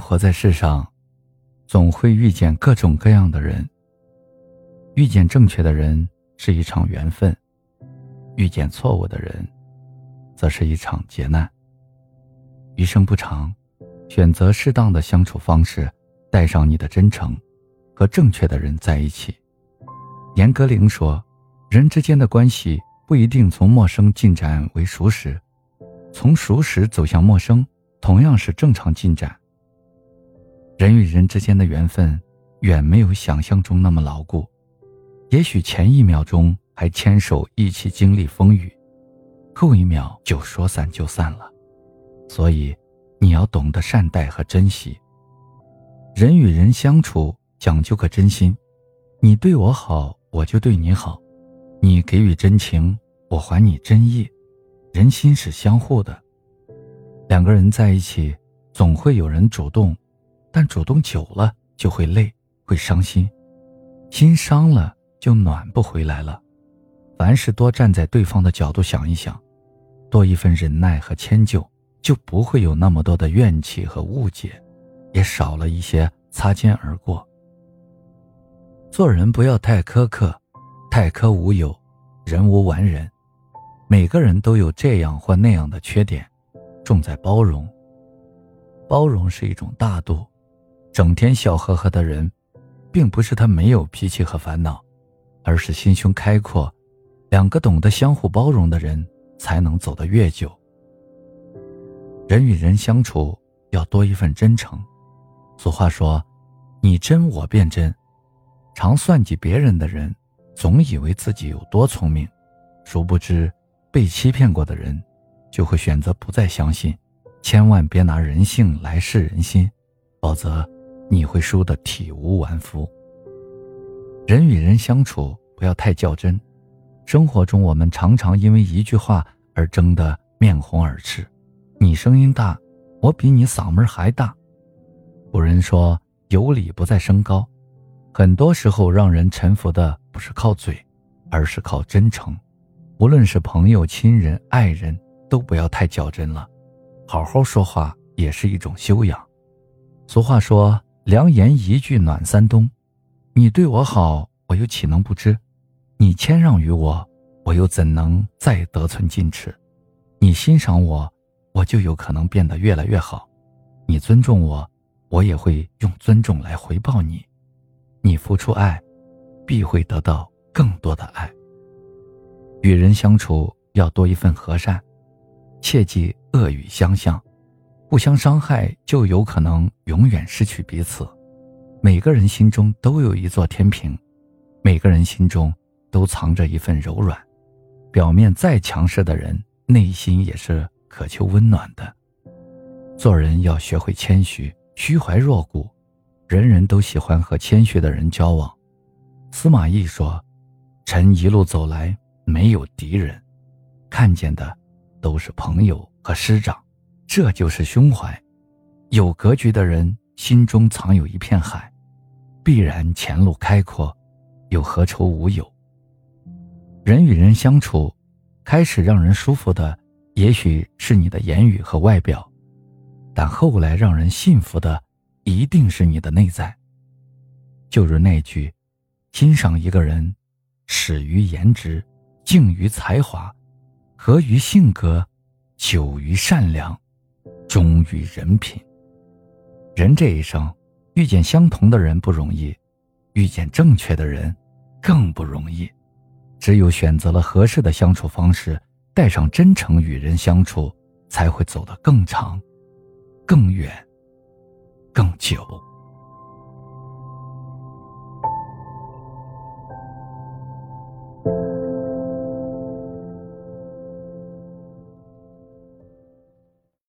活在世上，总会遇见各种各样的人。遇见正确的人是一场缘分，遇见错误的人，则是一场劫难。余生不长，选择适当的相处方式，带上你的真诚，和正确的人在一起。严歌苓说：“人之间的关系不一定从陌生进展为熟识，从熟识走向陌生，同样是正常进展。人与人之间的缘分，远没有想象中那么牢固。也许前一秒钟还牵手一起经历风雨，后一秒就说散就散了。所以，你要懂得善待和珍惜。人与人相处讲究个真心，你对我好。”我就对你好，你给予真情，我还你真意，人心是相互的。两个人在一起，总会有人主动，但主动久了就会累，会伤心，心伤了就暖不回来了。凡事多站在对方的角度想一想，多一份忍耐和迁就，就不会有那么多的怨气和误解，也少了一些擦肩而过。做人不要太苛刻，太苛无有，人无完人，每个人都有这样或那样的缺点，重在包容。包容是一种大度，整天笑呵呵的人，并不是他没有脾气和烦恼，而是心胸开阔。两个懂得相互包容的人，才能走得越久。人与人相处要多一份真诚。俗话说：“你真我便真。”常算计别人的人，总以为自己有多聪明，殊不知，被欺骗过的人，就会选择不再相信。千万别拿人性来试人心，否则你会输得体无完肤。人与人相处不要太较真，生活中我们常常因为一句话而争得面红耳赤。你声音大，我比你嗓门还大。古人说：“有理不在声高。”很多时候，让人臣服的不是靠嘴，而是靠真诚。无论是朋友、亲人、爱人，都不要太较真了，好好说话也是一种修养。俗话说：“良言一句暖三冬。”你对我好，我又岂能不知？你谦让于我，我又怎能再得寸进尺？你欣赏我，我就有可能变得越来越好。你尊重我，我也会用尊重来回报你。你付出爱，必会得到更多的爱。与人相处要多一份和善，切忌恶语相向，互相伤害就有可能永远失去彼此。每个人心中都有一座天平，每个人心中都藏着一份柔软。表面再强势的人，内心也是渴求温暖的。做人要学会谦虚，虚怀若谷。人人都喜欢和谦虚的人交往。司马懿说：“臣一路走来没有敌人，看见的都是朋友和师长，这就是胸怀。有格局的人心中藏有一片海，必然前路开阔，又何愁无有？人与人相处，开始让人舒服的，也许是你的言语和外表，但后来让人信服的。”一定是你的内在。就如那句：“欣赏一个人，始于颜值，敬于才华，合于性格，久于善良，忠于人品。”人这一生，遇见相同的人不容易，遇见正确的人更不容易。只有选择了合适的相处方式，带上真诚与人相处，才会走得更长、更远。更久。